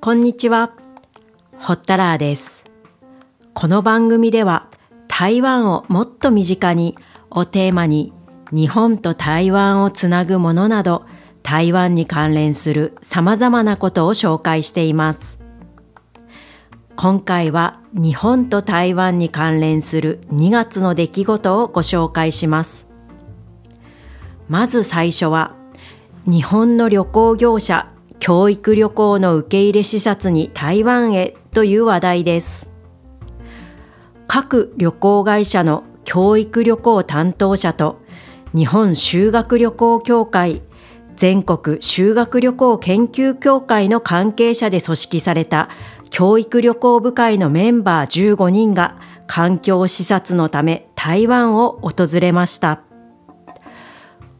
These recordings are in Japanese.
こんにちは、ホッタラーです。この番組では台湾をもっと身近にをテーマに日本と台湾をつなぐものなど台湾に関連する様々なことを紹介しています。今回は日本と台湾に関連する2月の出来事をご紹介します。まず最初は日本の旅行業者教育旅行の受け入れ視察に台湾へという話題です。各旅行会社の教育旅行担当者と日本修学旅行協会全国修学旅行研究協会の関係者で組織された教育旅行部会のメンバー15人が環境視察のため台湾を訪れました。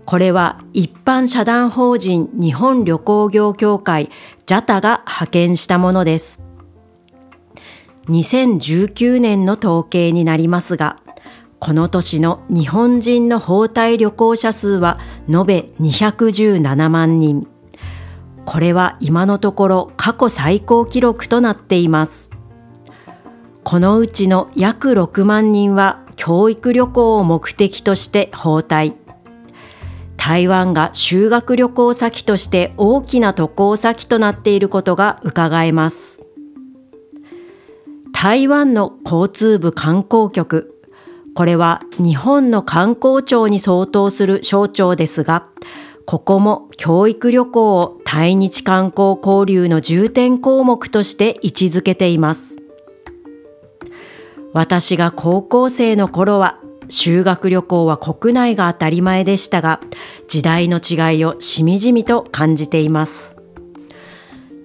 これは一般社団法人日本旅行業協会 JATA が派遣したものです。2019年の統計になりますが、この年の日本人の包帯旅行者数は延べ217万人。これは今のところ過去最高記録となっています。このうちの約6万人は教育旅行を目的として包帯。台湾が修学旅行先として大きな渡航先となっていることが伺えます。台湾の交通部観光局。これは日本の観光庁に相当する省庁ですが、ここも教育旅行を対日観光交流の重点項目として位置づけています。私が高校生の頃は修学旅行は国内が当たり前でしたが、時代の違いをしみじみと感じています。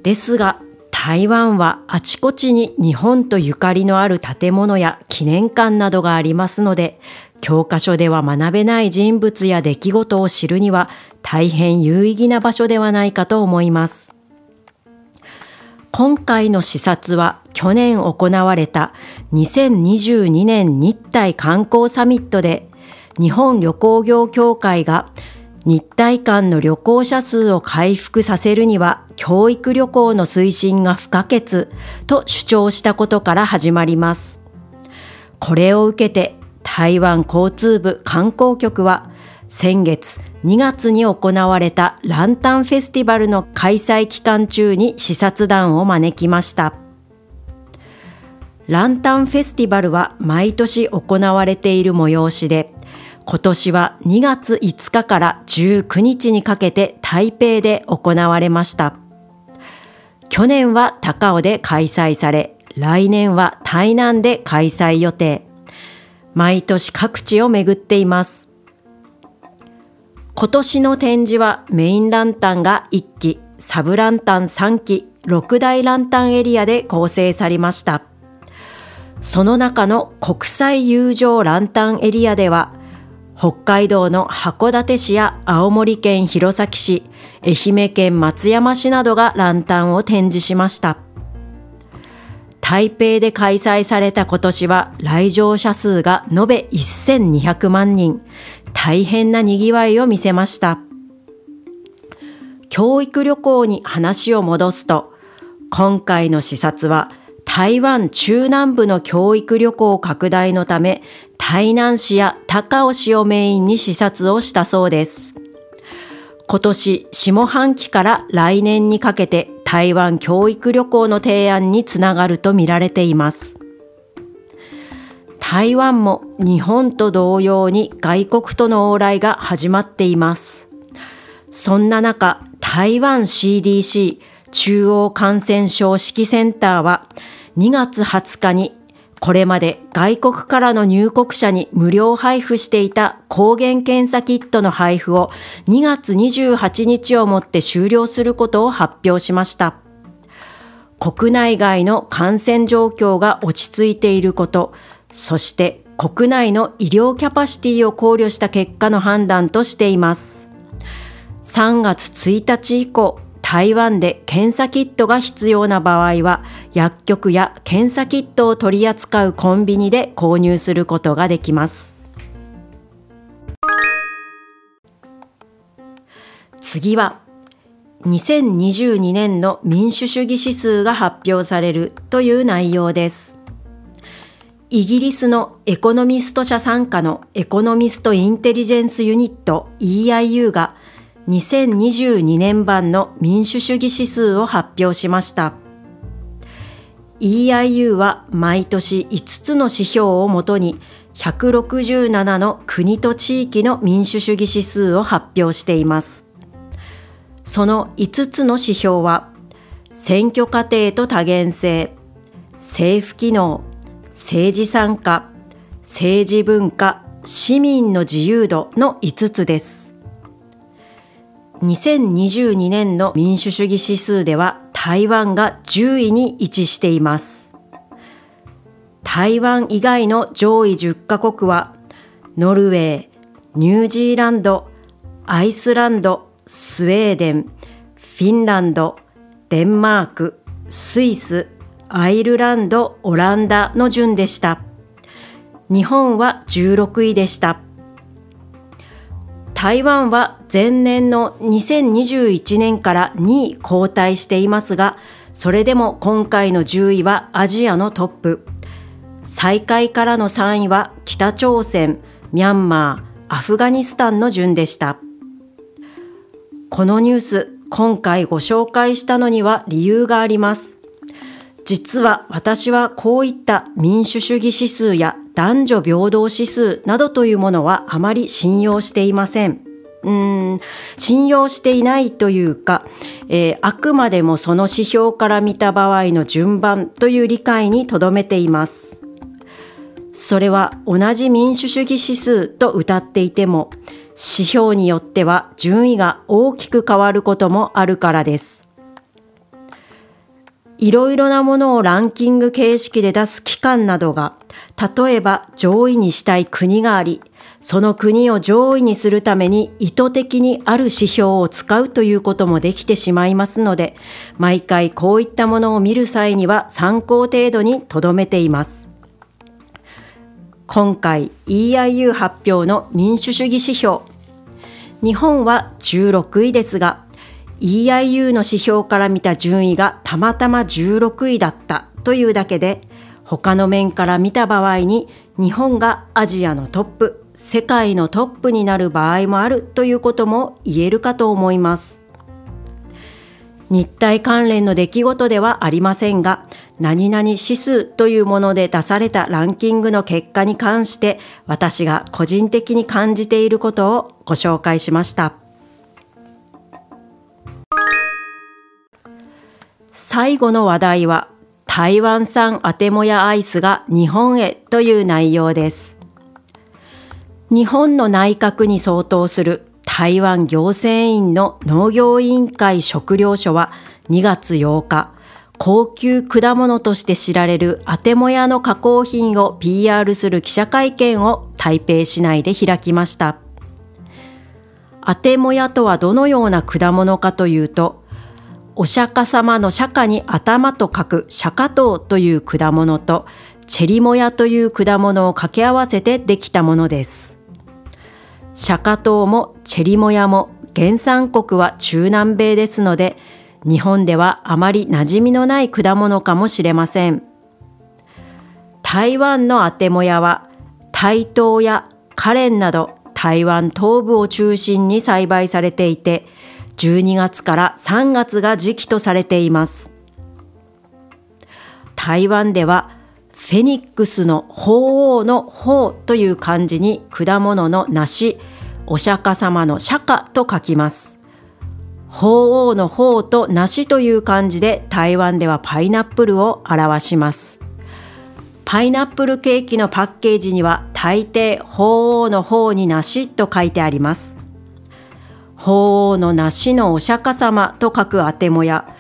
ですが、台湾はあちこちに日本とゆかりのある建物や記念館などがありますので、教科書では学べない人物や出来事を知るには大変有意義な場所ではないかと思います。今回の視察は去年行われた2022年日台観光サミットで日本旅行業協会が日台間の旅行者数を回復させるには教育旅行の推進が不可欠と主張したことから始まります。これを受けて台湾交通部観光局は先月2月に行われたランタンフェスティバルの開催期間中に視察団を招きました。ランタンフェスティバルは毎年行われている催しで、今年は2月5日から19日にかけて台北で行われました。去年は高尾で開催され、来年は台南で開催予定。毎年各地を巡っています。今年の展示はメインランタンが1機、サブランタン3機、6大ランタンエリアで構成されました。その中の国際友情ランタンエリアでは、北海道の函館市や青森県弘前市、愛媛県松山市などがランタンを展示しました。台北で開催された今年は来場者数が延べ1200万人、大変な賑わいを見せました。教育旅行に話を戻すと、今回の視察は台湾中南部の教育旅行拡大のため、台南市や高尾市をメインに視察をしたそうです。今年下半期から来年にかけて台湾教育旅行の提案につながると見られています。台湾も日本と同様に外国との往来が始まっています。そんな中、台湾 CDC 中央感染症指揮センターは2月20日にこれまで外国からの入国者に無料配布していた抗原検査キットの配布を2月28日をもって終了することを発表しました。国内外の感染状況が落ち着いていること、そして国内の医療キャパシティを考慮した結果の判断としています。3月1日以降、台湾で検査キットが必要な場合は、薬局や検査キットを取り扱うコンビニで購入することができます。次は2022年の民主主義指数が発表されるという内容です。イギリスのエコノミスト社参加のエコノミストインテリジェンスユニット EIU が2022年版の民主主義指数を発表しました。EIU は毎年5つの指標をもとに167の国と地域の民主主義指数を発表しています。その5つの指標は、選挙過程と多元性、政府機能、政治参加、政治文化、市民の自由度の5つです。2022年の民主主義指数では台湾が10位に位置しています。台湾以外の上位10カ国はノルウェー、ニュージーランド、アイスランド、スウェーデン、フィンランド、デンマーク、スイス、アイルランド、オランダの順でした。日本は16位でした。台湾は前年の2021年から2位後退していますが、それでも今回の10位はアジアのトップ。最下位からの3位は北朝鮮、ミャンマー、アフガニスタンの順でした。このニュース、今回ご紹介したのには理由があります。実は私はこういった民主主義指数や男女平等指数などというものはあまり信用していません。うん信用していないというか、えー、あくまでもその指標から見た場合の順番という理解にとどめています。それは同じ民主主義指数と謳っていても指標によっては順位が大きく変わることもあるからです。いろいろなものをランキング形式で出す機関などが、例えば上位にしたい国があり、その国を上位にするために意図的にある指標を使うということもできてしまいますので、毎回こういったものを見る際には参考程度に留めています。今回 EIU 発表の民主主義指標日本は16位ですが EIU の指標から見た順位がたまたま16位だったというだけで他の面から見た場合に日本がアジアのトップ世界のトップになる場合もあるということも言えるかと思います日体関連の出来事ではありませんが何々指数というもので出されたランキングの結果に関して私が個人的に感じていることをご紹介しました。最後の話題は台湾産アテモヤアイスが日本へという内容です。日本の内閣に相当する台湾行政院の農業委員会食料所は2月8日、高級果物として知られるアテモヤの加工品を PR する記者会見を台北市内で開きました。アテモヤとはどのような果物かというと、お釈迦様の釈迦に頭と書く釈迦糖という果物と、チェリモヤという果物を掛け合わせてできたものです。釈迦糖もチェリモヤも原産国は中南米ですので、日本ではあまり馴染みのない果物かもしれません。台湾のアテモヤは、台東やカレンなど台湾東部を中心に栽培されていて、12月から3月が時期とされています。台湾では、フェニックスの鳳凰の鳳という漢字に果物の梨、お釈迦様の釈迦と書きます。鳳凰の鳳と梨という漢字で台湾ではパイナップルを表します。パイナップルケーキのパッケージには大抵鳳凰の方に梨と書いてあります。鳳凰の梨のお釈迦様と書くあてもや、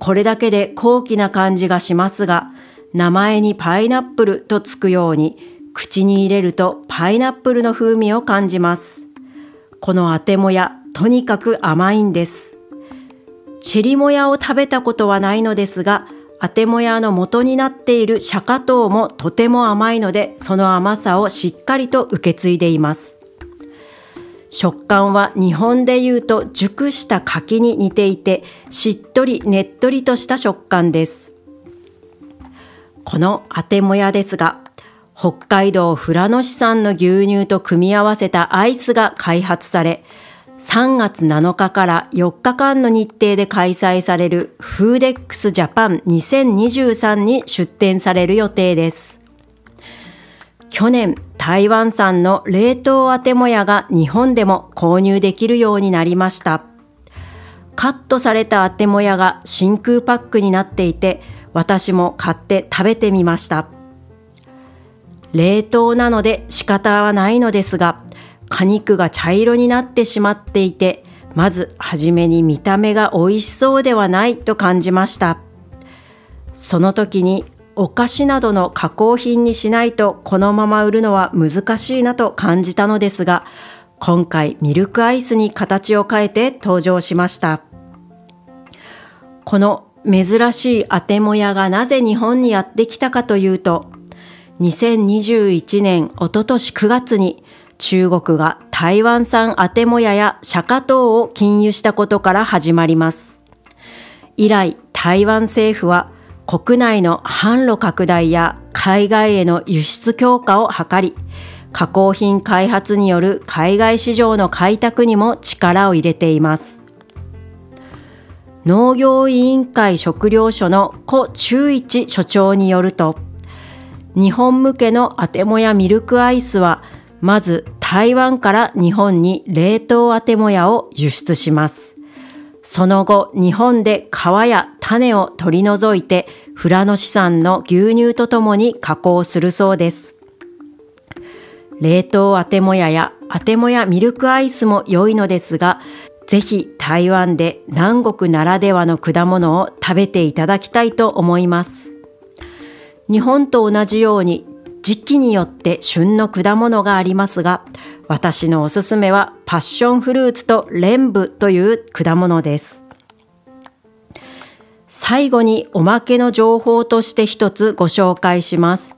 これだけで高貴な感じがしますが、名前にパイナップルとつくように、口に入れるとパイナップルの風味を感じます。このあてもや、とにかく甘いんです。チェリモヤを食べたことはないのですが、アテモヤの元になっているシャカトウもとても甘いので、その甘さをしっかりと受け継いでいます。食感は日本でいうと熟した柿に似ていて、しっとりねっとりとした食感です。このあてもやですが、北海道富良野市産の牛乳と組み合わせたアイスが開発され、3月7日から4日間の日程で開催されるフーデックスジャパン2023に出展される予定です。去年、台湾産の冷凍あてもやが日本でも購入できるようになりました。カットされたあてもやが真空パックになっていて、私も買って食べてみました。冷凍なので仕方はないのですが、果肉が茶色になってしまっていて、まずはじめに見た目が美味しそうではないと感じました。その時にお菓子などの加工品にしないとこのまま売るのは難しいなと感じたのですが、今回ミルクアイスに形を変えて登場しました。この珍しいあてもやがなぜ日本にやってきたかというと、2021年おととし9月に中国が台湾産アテモヤやシャカトウを禁輸したことから始まります。以来、台湾政府は国内の販路拡大や海外への輸出強化を図り、加工品開発による海外市場の開拓にも力を入れています。農業委員会食料所の古中一所長によると、日本向けのアテモやミルクアイスはまず台湾から日本に冷凍アテモヤを輸出します。その後、日本で皮や種を取り除いて、富良野市産の牛乳とともに加工するそうです。冷凍アテモヤやアテモヤミルクアイスも良いのですが、ぜひ台湾で南国ならではの果物を食べていただきたいと思います。日本と同じように時期によって旬の果物がありますが、私のおすすめはパッションフルーツとレンブという果物です。最後におまけの情報として一つご紹介します。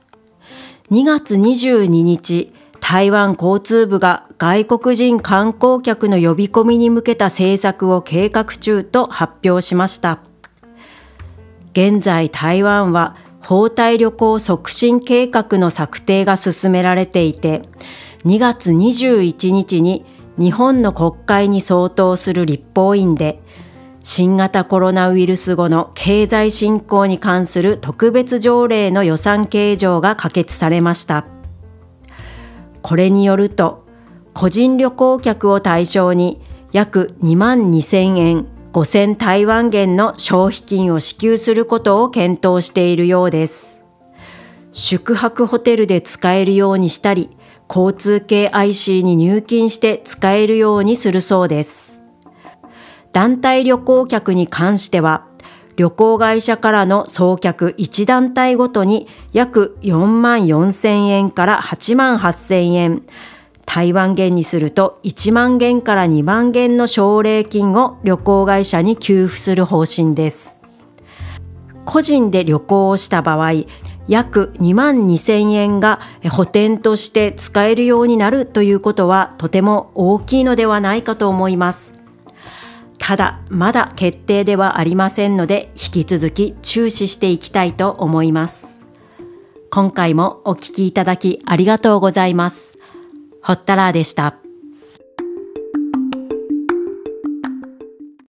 2月22日、台湾交通部が外国人観光客の呼び込みに向けた政策を計画中と発表しました。現在台湾は包帯旅行促進計画の策定が進められていて、2月21日に日本の国会に相当する立法院で、新型コロナウイルス後の経済振興に関する特別条例の予算計上が可決されました。これによると、個人旅行客を対象に約2万2000円5000台湾元の消費金を支給することを検討しているようです。宿泊ホテルで使えるようにしたり、交通系 IC に入金して使えるようにするそうです。団体旅行客に関しては、旅行会社からの送客1団体ごとに約4万4千円から8万8千円、台湾元にすると1万元から2万元の奨励金を旅行会社に給付する方針です。個人で旅行をした場合、約2万2千円が補填として使えるようになるということはとても大きいのではないかと思います。ただ、まだ決定ではありませんので、引き続き注視していきたいと思います。今回もお聞きいただきありがとうございます。ホッタラーでした。